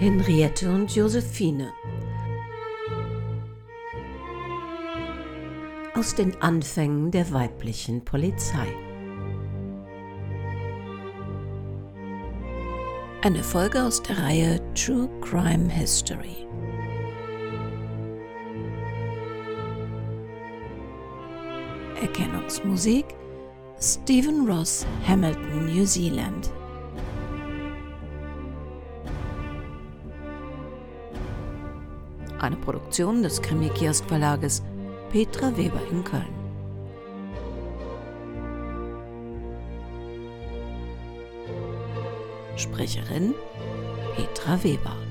Henriette und Josephine. Aus den Anfängen der weiblichen Polizei. Eine Folge aus der Reihe True Crime History. Erkennungsmusik Stephen Ross, Hamilton, New Zealand. Eine Produktion des Krimi-Kiosk Verlages Petra Weber in Köln. Sprecherin Petra Weber.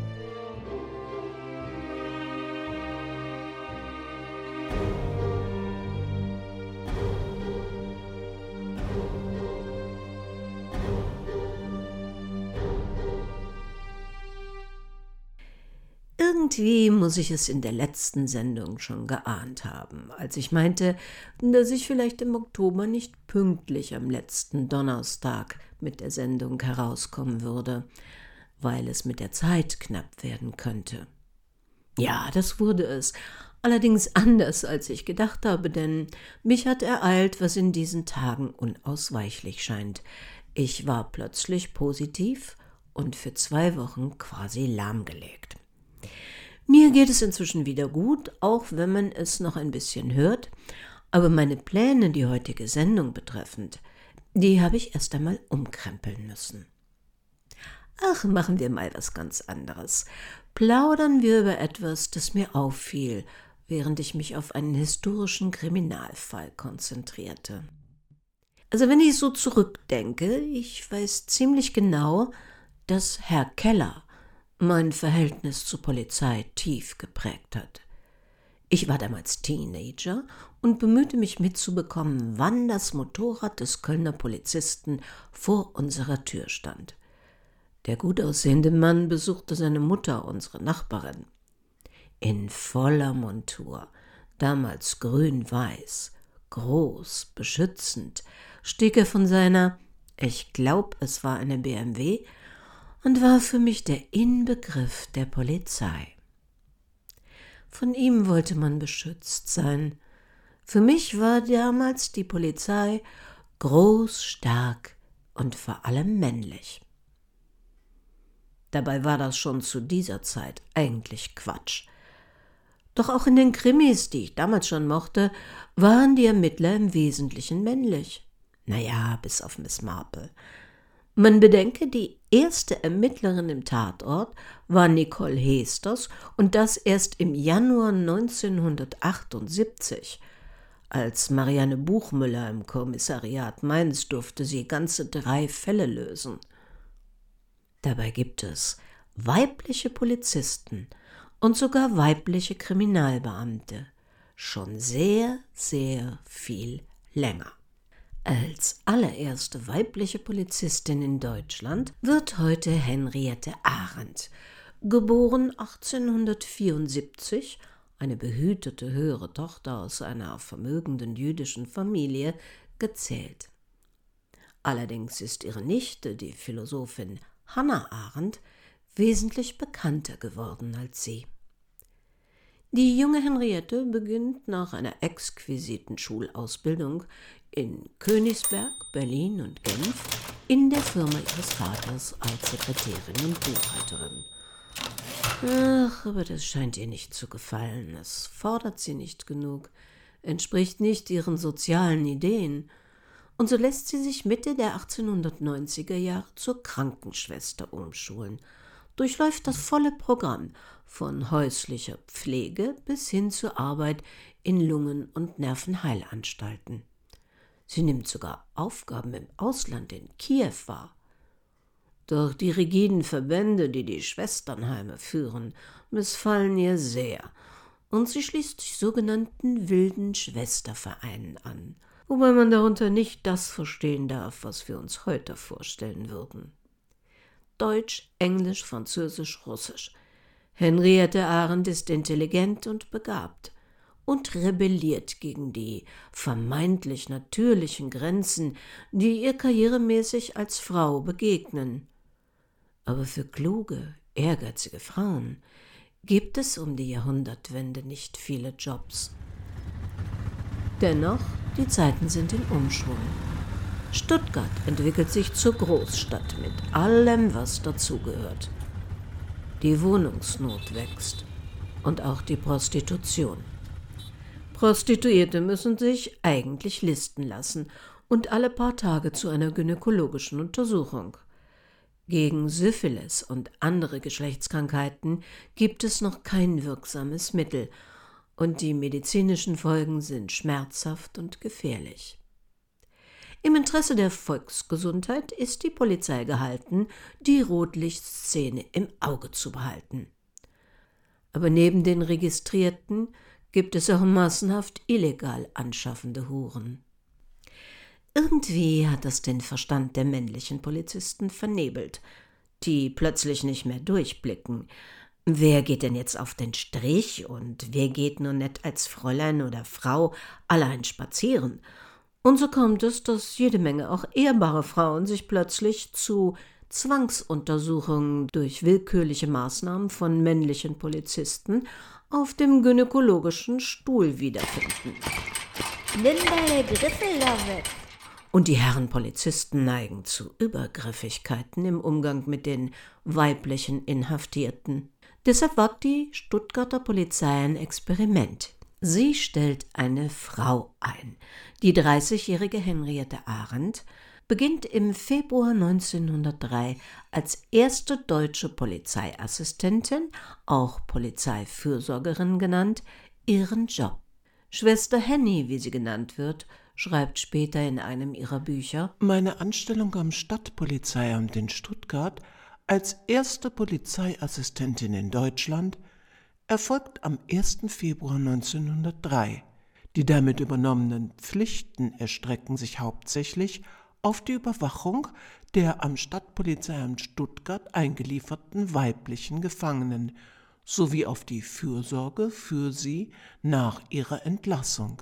Irgendwie muss ich es in der letzten Sendung schon geahnt haben, als ich meinte, dass ich vielleicht im Oktober nicht pünktlich am letzten Donnerstag mit der Sendung herauskommen würde, weil es mit der Zeit knapp werden könnte. Ja, das wurde es, allerdings anders, als ich gedacht habe, denn mich hat ereilt, was in diesen Tagen unausweichlich scheint. Ich war plötzlich positiv und für zwei Wochen quasi lahmgelegt. Mir geht es inzwischen wieder gut, auch wenn man es noch ein bisschen hört, aber meine Pläne, die heutige Sendung betreffend, die habe ich erst einmal umkrempeln müssen. Ach, machen wir mal was ganz anderes. Plaudern wir über etwas, das mir auffiel, während ich mich auf einen historischen Kriminalfall konzentrierte. Also wenn ich so zurückdenke, ich weiß ziemlich genau, dass Herr Keller mein Verhältnis zur Polizei tief geprägt hat. Ich war damals Teenager und bemühte mich mitzubekommen, wann das Motorrad des Kölner Polizisten vor unserer Tür stand. Der gut aussehende Mann besuchte seine Mutter, unsere Nachbarin. In voller Montur, damals grün-weiß, groß, beschützend, stieg er von seiner, ich glaub, es war eine BMW, und war für mich der Inbegriff der Polizei. Von ihm wollte man beschützt sein. Für mich war damals die Polizei groß, stark und vor allem männlich. Dabei war das schon zu dieser Zeit eigentlich Quatsch. Doch auch in den Krimis, die ich damals schon mochte, waren die Ermittler im Wesentlichen männlich. Naja, bis auf Miss Marple. Man bedenke, die erste Ermittlerin im Tatort war Nicole Hesters und das erst im Januar 1978. Als Marianne Buchmüller im Kommissariat Mainz durfte sie ganze drei Fälle lösen. Dabei gibt es weibliche Polizisten und sogar weibliche Kriminalbeamte schon sehr, sehr viel länger. Als allererste weibliche Polizistin in Deutschland wird heute Henriette Arendt, geboren 1874, eine behütete höhere Tochter aus einer vermögenden jüdischen Familie, gezählt. Allerdings ist ihre Nichte, die Philosophin Hannah Arendt, wesentlich bekannter geworden als sie. Die junge Henriette beginnt nach einer exquisiten Schulausbildung in Königsberg, Berlin und Genf in der Firma ihres Vaters als Sekretärin und Buchhalterin. Ach, aber das scheint ihr nicht zu gefallen. Es fordert sie nicht genug, entspricht nicht ihren sozialen Ideen. Und so lässt sie sich Mitte der 1890er Jahre zur Krankenschwester umschulen, durchläuft das volle Programm von häuslicher Pflege bis hin zur Arbeit in Lungen- und Nervenheilanstalten. Sie nimmt sogar Aufgaben im Ausland in Kiew wahr. Doch die rigiden Verbände, die die Schwesternheime führen, missfallen ihr sehr, und sie schließt sich sogenannten wilden Schwestervereinen an, wobei man darunter nicht das verstehen darf, was wir uns heute vorstellen würden. Deutsch, Englisch, Französisch, Russisch. Henriette Arendt ist intelligent und begabt und rebelliert gegen die vermeintlich natürlichen Grenzen, die ihr karrieremäßig als Frau begegnen. Aber für kluge, ehrgeizige Frauen gibt es um die Jahrhundertwende nicht viele Jobs. Dennoch, die Zeiten sind in Umschwung. Stuttgart entwickelt sich zur Großstadt mit allem, was dazugehört. Die Wohnungsnot wächst und auch die Prostitution. Prostituierte müssen sich eigentlich listen lassen und alle paar Tage zu einer gynäkologischen Untersuchung. Gegen Syphilis und andere Geschlechtskrankheiten gibt es noch kein wirksames Mittel, und die medizinischen Folgen sind schmerzhaft und gefährlich. Im Interesse der Volksgesundheit ist die Polizei gehalten, die Rotlichtszene im Auge zu behalten. Aber neben den Registrierten gibt es auch massenhaft illegal anschaffende Huren. Irgendwie hat das den Verstand der männlichen Polizisten vernebelt, die plötzlich nicht mehr durchblicken. Wer geht denn jetzt auf den Strich und wer geht nur nett als Fräulein oder Frau allein spazieren? Und so kommt es, dass jede Menge auch ehrbare Frauen sich plötzlich zu Zwangsuntersuchungen durch willkürliche Maßnahmen von männlichen Polizisten auf dem gynäkologischen Stuhl wiederfinden. Nimm deine Griffel da weg. Und die Herren Polizisten neigen zu Übergriffigkeiten im Umgang mit den weiblichen Inhaftierten. Deshalb wagt die Stuttgarter Polizei ein Experiment. Sie stellt eine Frau ein. Die 30-jährige Henriette Arendt beginnt im Februar 1903 als erste deutsche Polizeiassistentin, auch Polizeifürsorgerin genannt, ihren Job. Schwester Henny, wie sie genannt wird, schreibt später in einem ihrer Bücher Meine Anstellung am Stadtpolizeiamt in Stuttgart als erste Polizeiassistentin in Deutschland erfolgt am 1. Februar 1903. Die damit übernommenen Pflichten erstrecken sich hauptsächlich auf die Überwachung der am Stadtpolizeiamt Stuttgart eingelieferten weiblichen Gefangenen sowie auf die Fürsorge für sie nach ihrer Entlassung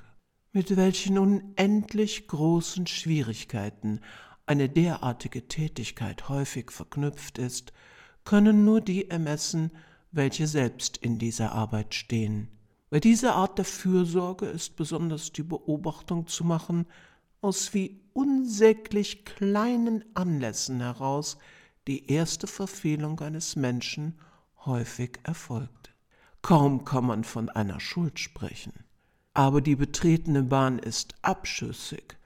mit welchen unendlich großen Schwierigkeiten eine derartige Tätigkeit häufig verknüpft ist, können nur die ermessen, welche selbst in dieser Arbeit stehen. Bei dieser Art der Fürsorge ist besonders die Beobachtung zu machen, aus wie unsäglich kleinen Anlässen heraus die erste Verfehlung eines Menschen häufig erfolgt. Kaum kann man von einer Schuld sprechen aber die betretene Bahn ist abschüssig,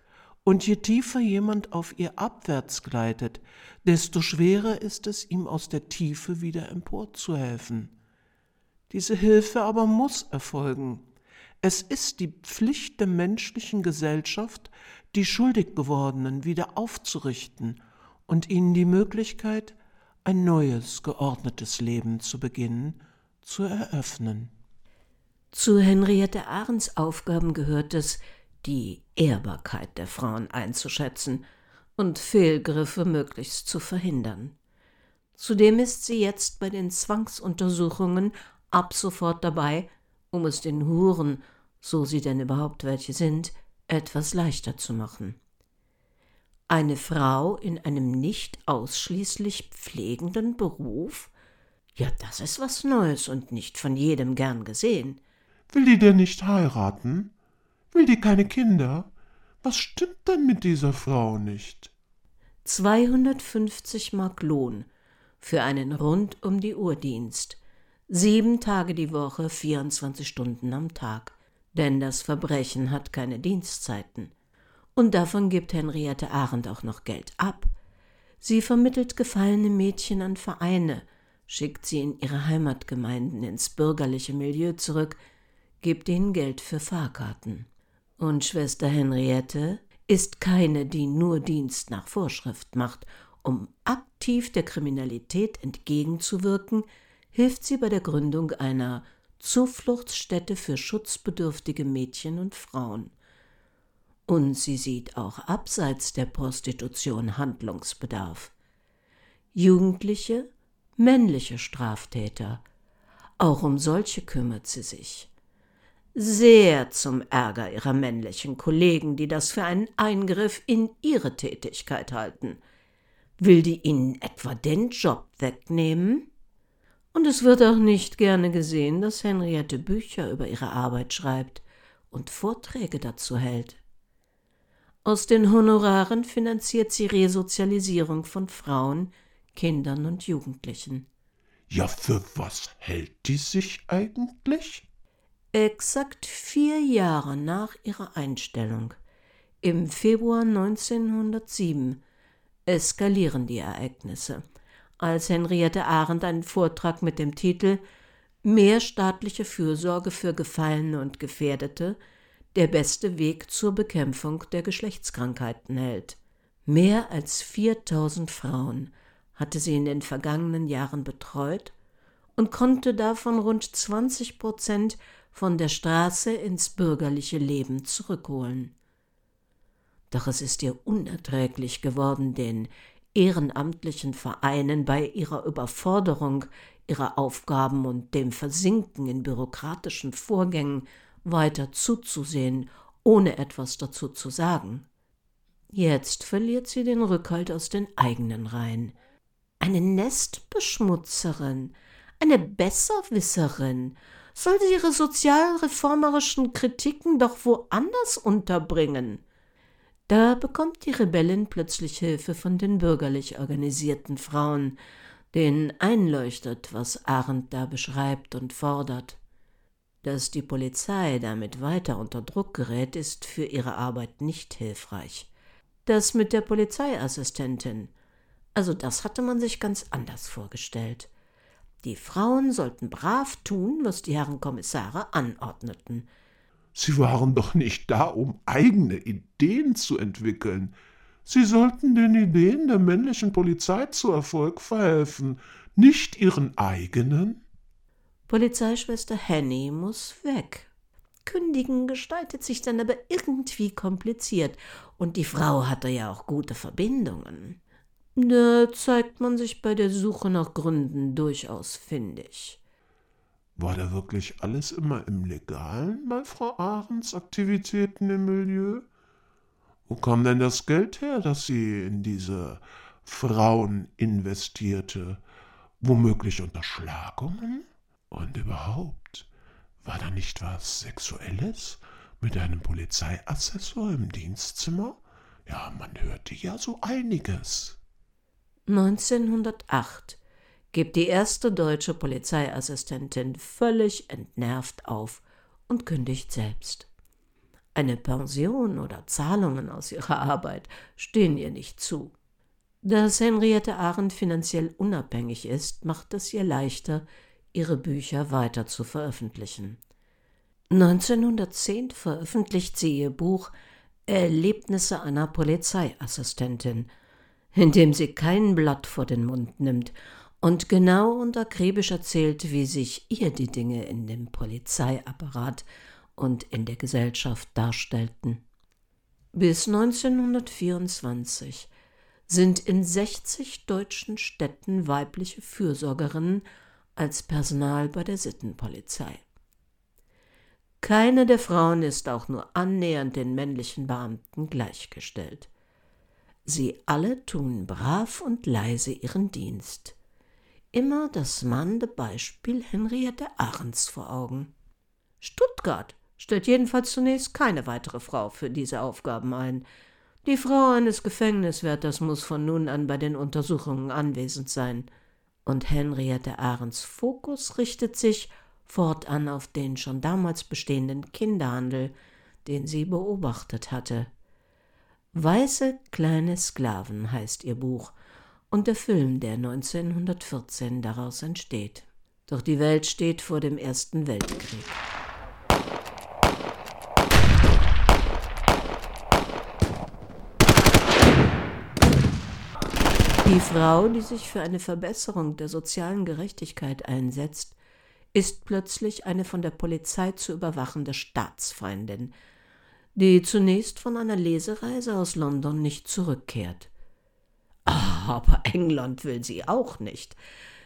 und je tiefer jemand auf ihr abwärts gleitet, desto schwerer ist es, ihm aus der Tiefe wieder emporzuhelfen. Diese Hilfe aber muss erfolgen. Es ist die Pflicht der menschlichen Gesellschaft, die schuldig gewordenen wieder aufzurichten und ihnen die Möglichkeit, ein neues, geordnetes Leben zu beginnen, zu eröffnen. Zu Henriette Ahrens Aufgaben gehört es, die Ehrbarkeit der Frauen einzuschätzen und Fehlgriffe möglichst zu verhindern. Zudem ist sie jetzt bei den Zwangsuntersuchungen ab sofort dabei, um es den Huren, so sie denn überhaupt welche sind, etwas leichter zu machen. Eine Frau in einem nicht ausschließlich pflegenden Beruf? Ja, das ist was Neues und nicht von jedem gern gesehen. Will die denn nicht heiraten? Will die keine Kinder? Was stimmt denn mit dieser Frau nicht? 250 Mark Lohn für einen rund um die Uhr Dienst. Sieben Tage die Woche, 24 Stunden am Tag. Denn das Verbrechen hat keine Dienstzeiten. Und davon gibt Henriette Arendt auch noch Geld ab. Sie vermittelt gefallene Mädchen an Vereine, schickt sie in ihre Heimatgemeinden ins bürgerliche Milieu zurück, gibt ihnen Geld für Fahrkarten. Und Schwester Henriette ist keine, die nur Dienst nach Vorschrift macht. Um aktiv der Kriminalität entgegenzuwirken, hilft sie bei der Gründung einer Zufluchtsstätte für schutzbedürftige Mädchen und Frauen. Und sie sieht auch abseits der Prostitution Handlungsbedarf. Jugendliche, männliche Straftäter, auch um solche kümmert sie sich sehr zum Ärger ihrer männlichen Kollegen, die das für einen Eingriff in ihre Tätigkeit halten. Will die ihnen etwa den Job wegnehmen? Und es wird auch nicht gerne gesehen, dass Henriette Bücher über ihre Arbeit schreibt und Vorträge dazu hält. Aus den Honoraren finanziert sie Resozialisierung von Frauen, Kindern und Jugendlichen. Ja, für was hält die sich eigentlich? Exakt vier Jahre nach ihrer Einstellung, im Februar 1907, eskalieren die Ereignisse, als Henriette Arendt einen Vortrag mit dem Titel Mehr staatliche Fürsorge für Gefallene und Gefährdete der beste Weg zur Bekämpfung der Geschlechtskrankheiten hält. Mehr als 4000 Frauen hatte sie in den vergangenen Jahren betreut und konnte davon rund 20 Prozent von der Straße ins bürgerliche Leben zurückholen. Doch es ist ihr unerträglich geworden, den ehrenamtlichen Vereinen bei ihrer Überforderung ihrer Aufgaben und dem Versinken in bürokratischen Vorgängen weiter zuzusehen, ohne etwas dazu zu sagen. Jetzt verliert sie den Rückhalt aus den eigenen Reihen. Eine Nestbeschmutzerin, eine Besserwisserin, soll sie ihre sozialreformerischen Kritiken doch woanders unterbringen. Da bekommt die Rebellin plötzlich Hilfe von den bürgerlich organisierten Frauen, denen einleuchtet, was Arendt da beschreibt und fordert. Dass die Polizei damit weiter unter Druck gerät, ist für ihre Arbeit nicht hilfreich. Das mit der Polizeiassistentin, also das hatte man sich ganz anders vorgestellt. Die Frauen sollten brav tun, was die Herren Kommissare anordneten. Sie waren doch nicht da, um eigene Ideen zu entwickeln. Sie sollten den Ideen der männlichen Polizei zu Erfolg verhelfen, nicht ihren eigenen. Polizeischwester Henny muss weg. Kündigen gestaltet sich dann aber irgendwie kompliziert, und die Frau hatte ja auch gute Verbindungen. Da zeigt man sich bei der Suche nach Gründen durchaus findig. War da wirklich alles immer im Legalen bei Frau Ahrens Aktivitäten im Milieu? Wo kam denn das Geld her, das sie in diese Frauen investierte? Womöglich Unterschlagungen? Und überhaupt, war da nicht was Sexuelles mit einem Polizeiassessor im Dienstzimmer? Ja, man hörte ja so einiges. 1908 gibt die erste deutsche Polizeiassistentin völlig entnervt auf und kündigt selbst. Eine Pension oder Zahlungen aus ihrer Arbeit stehen ihr nicht zu. Dass Henriette Arendt finanziell unabhängig ist, macht es ihr leichter, ihre Bücher weiter zu veröffentlichen. 1910 veröffentlicht sie ihr Buch Erlebnisse einer Polizeiassistentin, in dem sie kein Blatt vor den Mund nimmt und genau und akribisch erzählt, wie sich ihr die Dinge in dem Polizeiapparat und in der Gesellschaft darstellten. Bis 1924 sind in 60 deutschen Städten weibliche Fürsorgerinnen als Personal bei der Sittenpolizei. Keine der Frauen ist auch nur annähernd den männlichen Beamten gleichgestellt. Sie alle tun brav und leise ihren Dienst immer das mahnende Beispiel Henriette Ahrens vor Augen. Stuttgart stellt jedenfalls zunächst keine weitere Frau für diese Aufgaben ein. Die Frau eines Gefängniswärters muss von nun an bei den Untersuchungen anwesend sein. Und Henriette Ahrens Fokus richtet sich fortan auf den schon damals bestehenden Kinderhandel, den sie beobachtet hatte. Weiße kleine Sklaven heißt ihr Buch und der Film, der 1914 daraus entsteht. Doch die Welt steht vor dem Ersten Weltkrieg. Die Frau, die sich für eine Verbesserung der sozialen Gerechtigkeit einsetzt, ist plötzlich eine von der Polizei zu überwachende Staatsfeindin, die zunächst von einer Lesereise aus London nicht zurückkehrt. Aber England will sie auch nicht.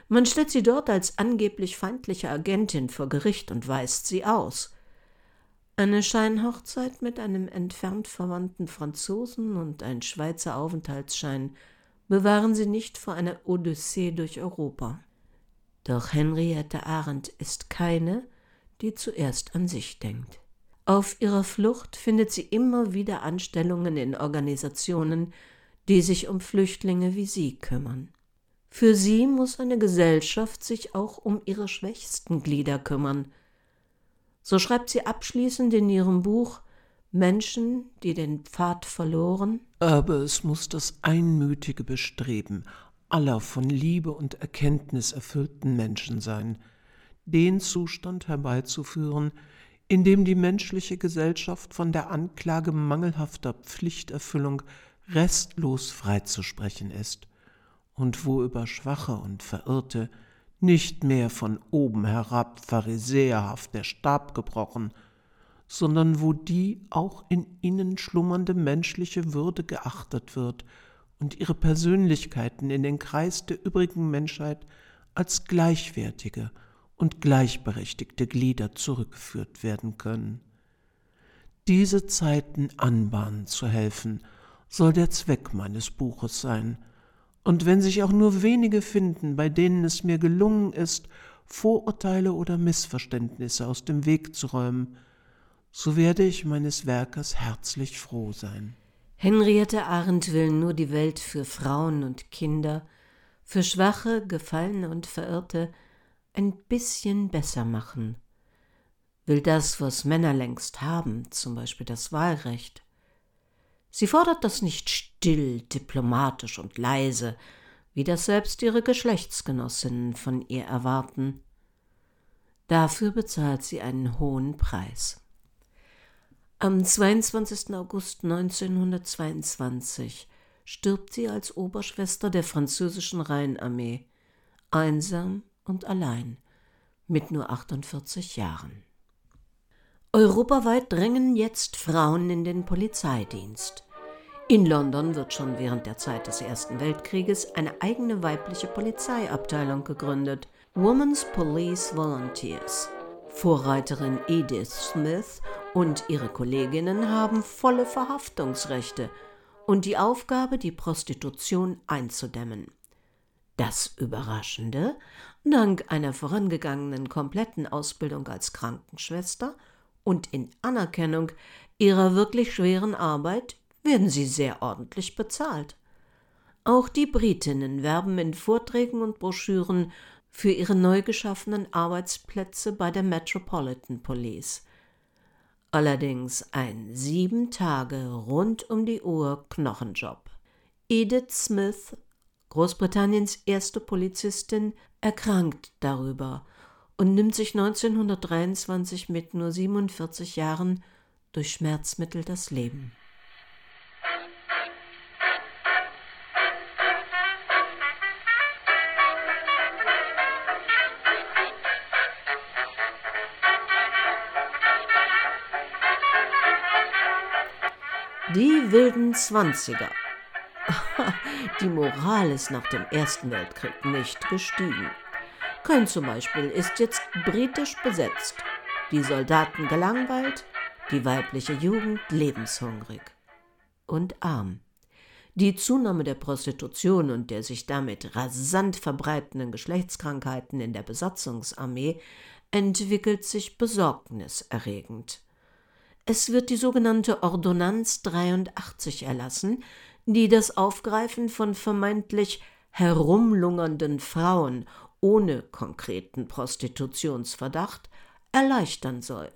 Man stellt sie dort als angeblich feindliche Agentin vor Gericht und weist sie aus. Eine Scheinhochzeit mit einem entfernt verwandten Franzosen und ein Schweizer Aufenthaltsschein bewahren sie nicht vor einer Odyssee durch Europa. Doch Henriette Arendt ist keine, die zuerst an sich denkt. Auf ihrer Flucht findet sie immer wieder Anstellungen in Organisationen, die sich um Flüchtlinge wie sie kümmern. Für sie muss eine Gesellschaft sich auch um ihre schwächsten Glieder kümmern. So schreibt sie abschließend in ihrem Buch Menschen, die den Pfad verloren. Aber es muss das einmütige Bestreben aller von Liebe und Erkenntnis erfüllten Menschen sein, den Zustand herbeizuführen, in dem die menschliche Gesellschaft von der Anklage mangelhafter Pflichterfüllung restlos freizusprechen ist, und wo über Schwache und Verirrte nicht mehr von oben herab pharisäerhaft der Stab gebrochen, sondern wo die auch in ihnen schlummernde menschliche Würde geachtet wird und ihre Persönlichkeiten in den Kreis der übrigen Menschheit als gleichwertige und gleichberechtigte Glieder zurückgeführt werden können. Diese Zeiten anbahnen zu helfen, soll der Zweck meines Buches sein, und wenn sich auch nur wenige finden, bei denen es mir gelungen ist, Vorurteile oder Missverständnisse aus dem Weg zu räumen, so werde ich meines Werkes herzlich froh sein. Henriette Arendt will nur die Welt für Frauen und Kinder, für Schwache, Gefallene und Verirrte ein bisschen besser machen, will das, was Männer längst haben, zum Beispiel das Wahlrecht. Sie fordert das nicht still, diplomatisch und leise, wie das selbst ihre Geschlechtsgenossinnen von ihr erwarten. Dafür bezahlt sie einen hohen Preis. Am 22. August 1922 stirbt sie als Oberschwester der französischen Rheinarmee, einsam und allein, mit nur 48 Jahren. Europaweit drängen jetzt Frauen in den Polizeidienst. In London wird schon während der Zeit des Ersten Weltkrieges eine eigene weibliche Polizeiabteilung gegründet, Women's Police Volunteers. Vorreiterin Edith Smith und ihre Kolleginnen haben volle Verhaftungsrechte und die Aufgabe, die Prostitution einzudämmen. Das Überraschende, dank einer vorangegangenen kompletten Ausbildung als Krankenschwester und in Anerkennung ihrer wirklich schweren Arbeit werden sie sehr ordentlich bezahlt. Auch die Britinnen werben in Vorträgen und Broschüren für ihre neu geschaffenen Arbeitsplätze bei der Metropolitan Police. Allerdings ein sieben Tage rund um die Uhr Knochenjob. Edith Smith, Großbritanniens erste Polizistin, erkrankt darüber und nimmt sich 1923 mit nur 47 Jahren durch Schmerzmittel das Leben. Die wilden Zwanziger. Die Moral ist nach dem Ersten Weltkrieg nicht gestiegen. Köln zum Beispiel ist jetzt britisch besetzt, die Soldaten gelangweilt, die weibliche Jugend lebenshungrig und arm. Die Zunahme der Prostitution und der sich damit rasant verbreitenden Geschlechtskrankheiten in der Besatzungsarmee entwickelt sich besorgniserregend. Es wird die sogenannte Ordonnanz 83 erlassen, die das Aufgreifen von vermeintlich herumlungernden Frauen ohne konkreten Prostitutionsverdacht erleichtern soll.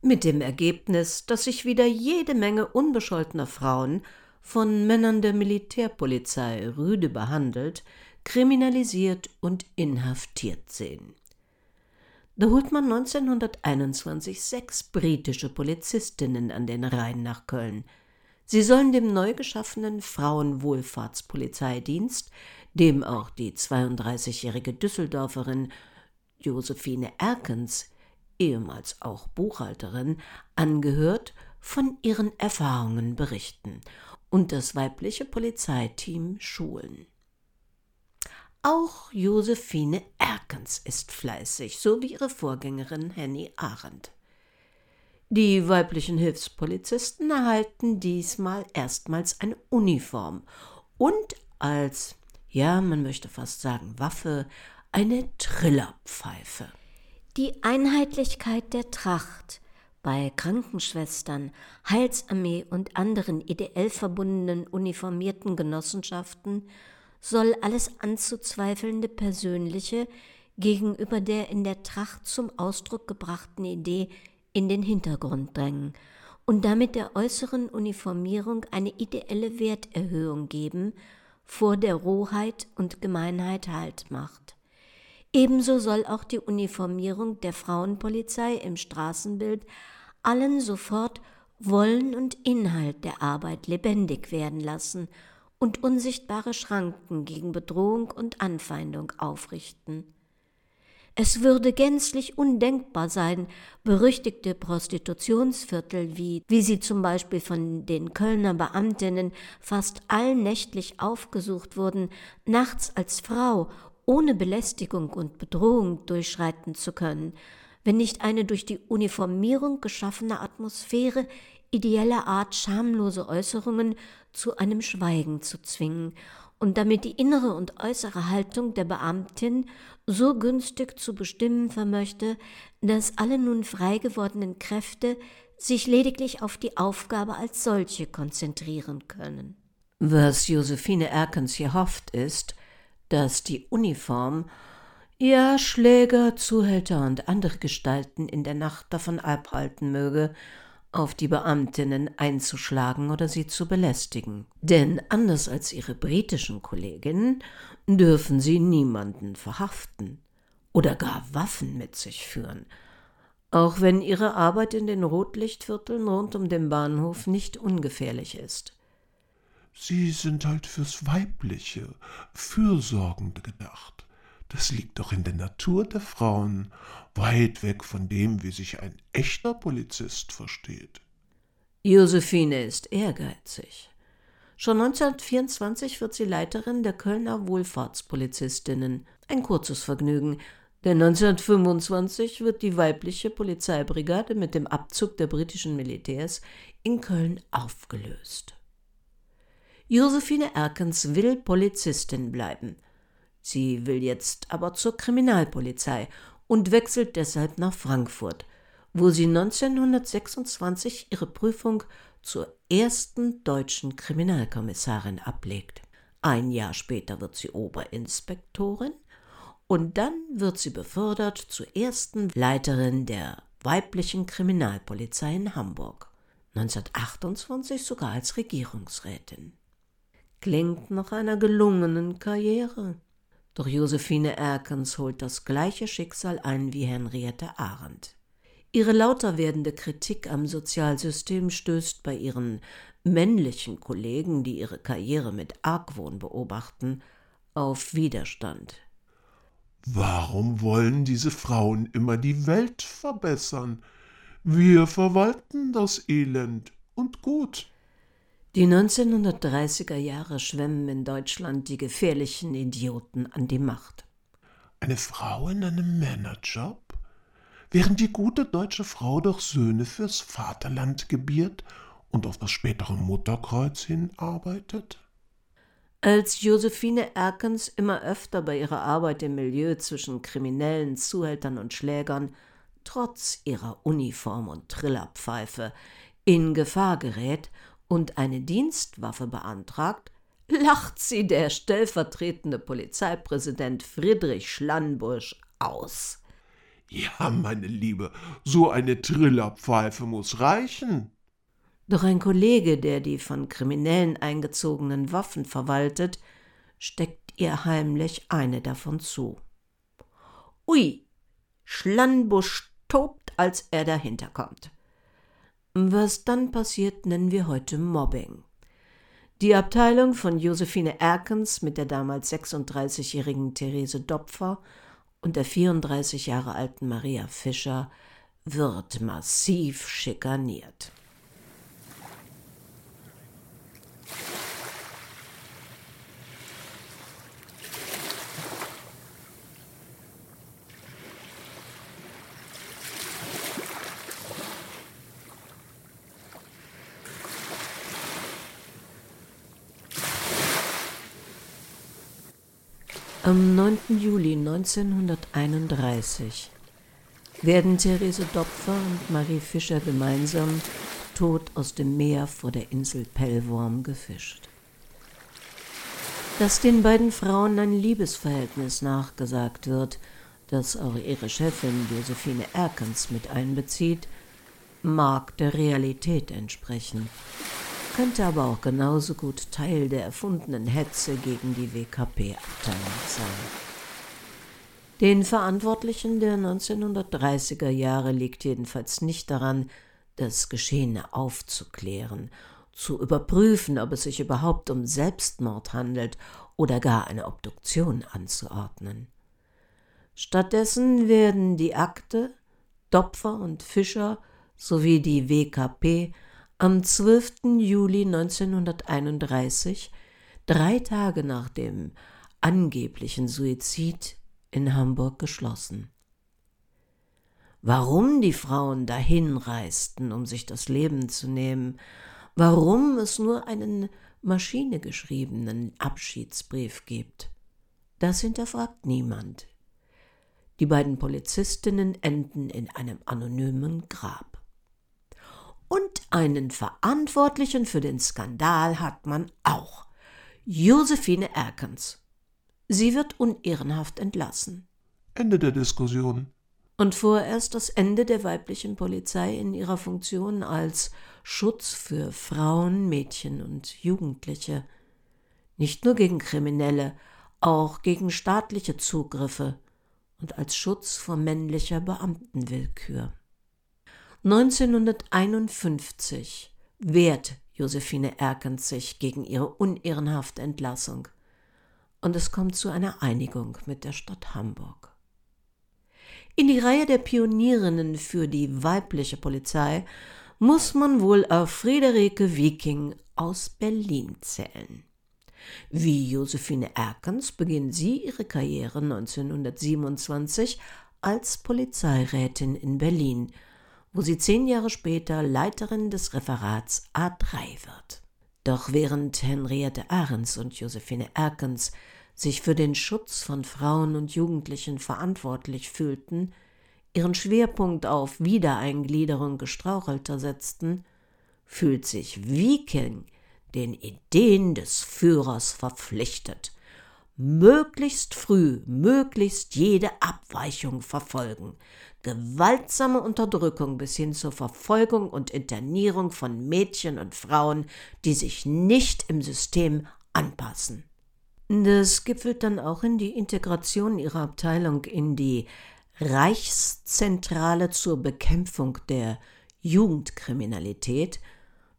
Mit dem Ergebnis, dass sich wieder jede Menge unbescholtener Frauen von Männern der Militärpolizei rüde behandelt, kriminalisiert und inhaftiert sehen. Da holt man 1921 sechs britische Polizistinnen an den Rhein nach Köln. Sie sollen dem neu geschaffenen Frauenwohlfahrtspolizeidienst, dem auch die 32-jährige Düsseldorferin Josephine Erkens, ehemals auch Buchhalterin, angehört, von ihren Erfahrungen berichten und das weibliche Polizeiteam schulen. Auch Josephine Erkens ist fleißig, so wie ihre Vorgängerin Henny Arendt. Die weiblichen Hilfspolizisten erhalten diesmal erstmals eine Uniform und als, ja, man möchte fast sagen, Waffe, eine Trillerpfeife. Die Einheitlichkeit der Tracht bei Krankenschwestern, Heilsarmee und anderen ideell verbundenen uniformierten Genossenschaften soll alles anzuzweifelnde Persönliche gegenüber der in der Tracht zum Ausdruck gebrachten Idee in den Hintergrund drängen und damit der äußeren Uniformierung eine ideelle Werterhöhung geben, vor der Rohheit und Gemeinheit Halt macht. Ebenso soll auch die Uniformierung der Frauenpolizei im Straßenbild allen sofort Wollen und Inhalt der Arbeit lebendig werden lassen und unsichtbare Schranken gegen Bedrohung und Anfeindung aufrichten. Es würde gänzlich undenkbar sein, berüchtigte Prostitutionsviertel, wie, wie sie zum Beispiel von den Kölner Beamtinnen fast allnächtlich aufgesucht wurden, nachts als Frau ohne Belästigung und Bedrohung durchschreiten zu können, wenn nicht eine durch die Uniformierung geschaffene Atmosphäre ideeller Art schamlose Äußerungen zu einem Schweigen zu zwingen und damit die innere und äußere Haltung der Beamtin so günstig zu bestimmen vermöchte, dass alle nun frei gewordenen Kräfte sich lediglich auf die Aufgabe als solche konzentrieren können. Was Josephine Erkens hier hofft, ist, dass die Uniform ja Schläger, Zuhälter und andere Gestalten in der Nacht davon abhalten möge, auf die Beamtinnen einzuschlagen oder sie zu belästigen. Denn anders als ihre britischen Kolleginnen dürfen sie niemanden verhaften oder gar Waffen mit sich führen, auch wenn ihre Arbeit in den Rotlichtvierteln rund um den Bahnhof nicht ungefährlich ist. Sie sind halt fürs Weibliche, Fürsorgende gedacht. Das liegt doch in der Natur der Frauen, weit weg von dem, wie sich ein echter Polizist versteht. Josephine ist ehrgeizig. Schon 1924 wird sie Leiterin der Kölner Wohlfahrtspolizistinnen. Ein kurzes Vergnügen, denn 1925 wird die weibliche Polizeibrigade mit dem Abzug der britischen Militärs in Köln aufgelöst. Josephine Erkens will Polizistin bleiben. Sie will jetzt aber zur Kriminalpolizei und wechselt deshalb nach Frankfurt, wo sie 1926 ihre Prüfung zur ersten deutschen Kriminalkommissarin ablegt. Ein Jahr später wird sie Oberinspektorin und dann wird sie befördert zur ersten Leiterin der weiblichen Kriminalpolizei in Hamburg. 1928 sogar als Regierungsrätin. Klingt nach einer gelungenen Karriere. Doch Josephine Erkens holt das gleiche Schicksal ein wie Henriette Arendt. Ihre lauter werdende Kritik am Sozialsystem stößt bei ihren männlichen Kollegen, die ihre Karriere mit Argwohn beobachten, auf Widerstand. Warum wollen diese Frauen immer die Welt verbessern? Wir verwalten das Elend und gut. Die 1930er Jahre schwemmen in Deutschland die gefährlichen Idioten an die Macht. Eine Frau in einem Männerjob? Während die gute deutsche Frau doch Söhne fürs Vaterland gebiert und auf das spätere Mutterkreuz hinarbeitet? Als Josephine Erkens immer öfter bei ihrer Arbeit im Milieu zwischen kriminellen Zuhältern und Schlägern, trotz ihrer Uniform und Trillerpfeife, in Gefahr gerät und eine Dienstwaffe beantragt, lacht sie der stellvertretende Polizeipräsident Friedrich Schlannbusch aus. Ja, meine Liebe, so eine Trillerpfeife muss reichen. Doch ein Kollege, der die von Kriminellen eingezogenen Waffen verwaltet, steckt ihr heimlich eine davon zu. Ui, Schlannbusch tobt, als er dahinter kommt. Was dann passiert, nennen wir heute Mobbing. Die Abteilung von Josephine Erkens mit der damals 36-jährigen Therese Dopfer und der 34 Jahre alten Maria Fischer wird massiv schikaniert. Am 9. Juli 1931 werden Therese Dopfer und Marie Fischer gemeinsam tot aus dem Meer vor der Insel Pellworm gefischt. Dass den beiden Frauen ein Liebesverhältnis nachgesagt wird, das auch ihre Chefin Josephine Erkens mit einbezieht, mag der Realität entsprechen, könnte aber auch genauso gut Teil der erfundenen Hetze gegen die WKP-Abteilung sein. Den Verantwortlichen der 1930er Jahre liegt jedenfalls nicht daran, das Geschehene aufzuklären, zu überprüfen, ob es sich überhaupt um Selbstmord handelt oder gar eine Obduktion anzuordnen. Stattdessen werden die Akte, Dopfer und Fischer sowie die WKP am 12. Juli 1931, drei Tage nach dem angeblichen Suizid, in Hamburg geschlossen. Warum die Frauen dahin reisten, um sich das Leben zu nehmen, warum es nur einen maschinegeschriebenen Abschiedsbrief gibt, das hinterfragt niemand. Die beiden Polizistinnen enden in einem anonymen Grab. Und einen Verantwortlichen für den Skandal hat man auch. Josephine Erkens. Sie wird unehrenhaft entlassen. Ende der Diskussion. Und vorerst das Ende der weiblichen Polizei in ihrer Funktion als Schutz für Frauen, Mädchen und Jugendliche. Nicht nur gegen Kriminelle, auch gegen staatliche Zugriffe und als Schutz vor männlicher Beamtenwillkür. 1951 wehrt Josephine Erkens sich gegen ihre unehrenhafte Entlassung und es kommt zu einer Einigung mit der Stadt Hamburg. In die Reihe der Pionierinnen für die weibliche Polizei muss man wohl auf Friederike Wiking aus Berlin zählen. Wie Josephine Erkens beginnt sie ihre Karriere 1927 als Polizeirätin in Berlin, wo sie zehn Jahre später Leiterin des Referats A3 wird. Doch während Henriette Ahrens und Josephine Erkens sich für den Schutz von Frauen und Jugendlichen verantwortlich fühlten, ihren Schwerpunkt auf Wiedereingliederung gestrauchelter setzten, fühlt sich Viking den Ideen des Führers verpflichtet, möglichst früh, möglichst jede Abweichung verfolgen, gewaltsame Unterdrückung bis hin zur Verfolgung und Internierung von Mädchen und Frauen, die sich nicht im System anpassen. Das gipfelt dann auch in die Integration ihrer Abteilung in die Reichszentrale zur Bekämpfung der Jugendkriminalität,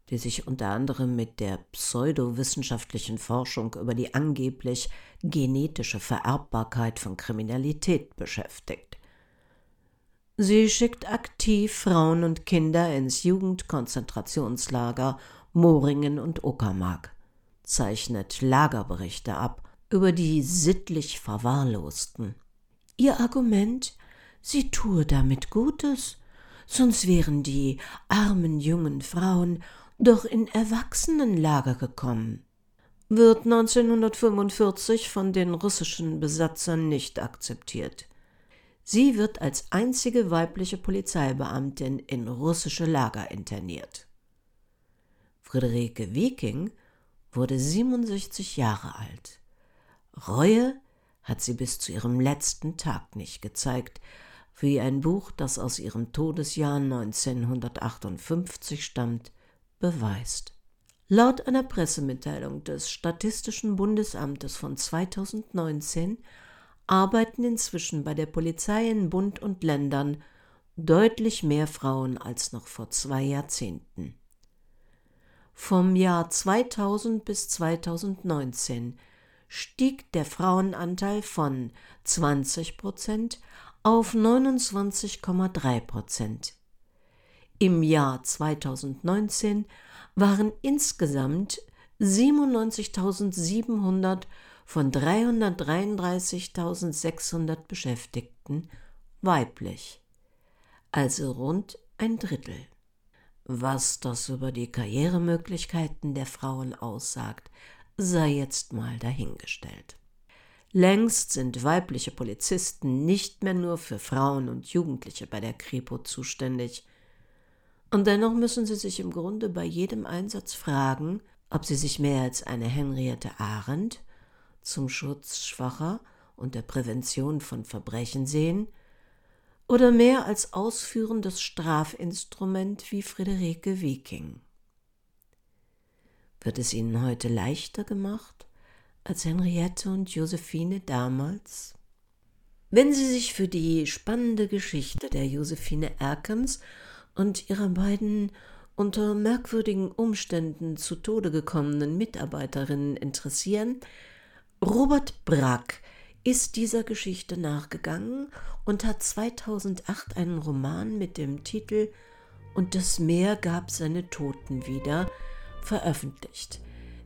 die sich unter anderem mit der pseudowissenschaftlichen Forschung über die angeblich genetische Vererbbarkeit von Kriminalität beschäftigt. Sie schickt aktiv Frauen und Kinder ins Jugendkonzentrationslager Moringen und Uckermark, zeichnet Lagerberichte ab über die sittlich Verwahrlosten. Ihr Argument, sie tue damit Gutes, sonst wären die armen jungen Frauen doch in Erwachsenenlager gekommen, wird 1945 von den russischen Besatzern nicht akzeptiert. Sie wird als einzige weibliche Polizeibeamtin in russische Lager interniert. Friederike Wiking wurde 67 Jahre alt. Reue hat sie bis zu ihrem letzten Tag nicht gezeigt, wie ein Buch, das aus ihrem Todesjahr 1958 stammt, beweist. Laut einer Pressemitteilung des Statistischen Bundesamtes von 2019 arbeiten inzwischen bei der Polizei in Bund und Ländern deutlich mehr Frauen als noch vor zwei Jahrzehnten. Vom Jahr 2000 bis 2019 stieg der Frauenanteil von 20 Prozent auf 29,3 Prozent. Im Jahr 2019 waren insgesamt 97.700 von 333.600 Beschäftigten weiblich, also rund ein Drittel. Was das über die Karrieremöglichkeiten der Frauen aussagt, sei jetzt mal dahingestellt. Längst sind weibliche Polizisten nicht mehr nur für Frauen und Jugendliche bei der Kripo zuständig. Und dennoch müssen sie sich im Grunde bei jedem Einsatz fragen, ob sie sich mehr als eine Henriette Arendt zum Schutz Schwacher und der Prävention von Verbrechen sehen oder mehr als ausführendes Strafinstrument wie Friederike Wiking. Wird es ihnen heute leichter gemacht als Henriette und Josephine damals? Wenn Sie sich für die spannende Geschichte der Josephine Erkens und ihrer beiden unter merkwürdigen Umständen zu Tode gekommenen Mitarbeiterinnen interessieren, Robert Brack ist dieser Geschichte nachgegangen und hat 2008 einen Roman mit dem Titel Und das Meer gab seine Toten wieder veröffentlicht.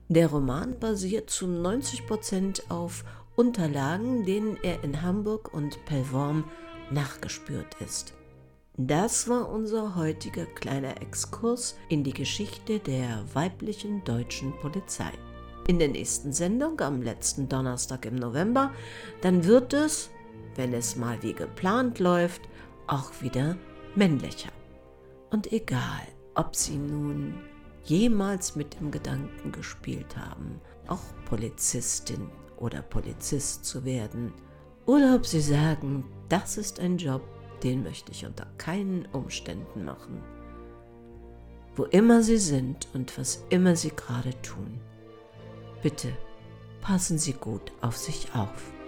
Der Roman basiert zu 90 Prozent auf Unterlagen, denen er in Hamburg und Pellworm nachgespürt ist. Das war unser heutiger kleiner Exkurs in die Geschichte der weiblichen deutschen Polizei. In der nächsten Sendung am letzten Donnerstag im November, dann wird es, wenn es mal wie geplant läuft, auch wieder männlicher. Und egal, ob Sie nun jemals mit dem Gedanken gespielt haben, auch Polizistin oder Polizist zu werden, oder ob sie sagen, das ist ein Job, den möchte ich unter keinen Umständen machen. Wo immer sie sind und was immer sie gerade tun, bitte passen Sie gut auf sich auf.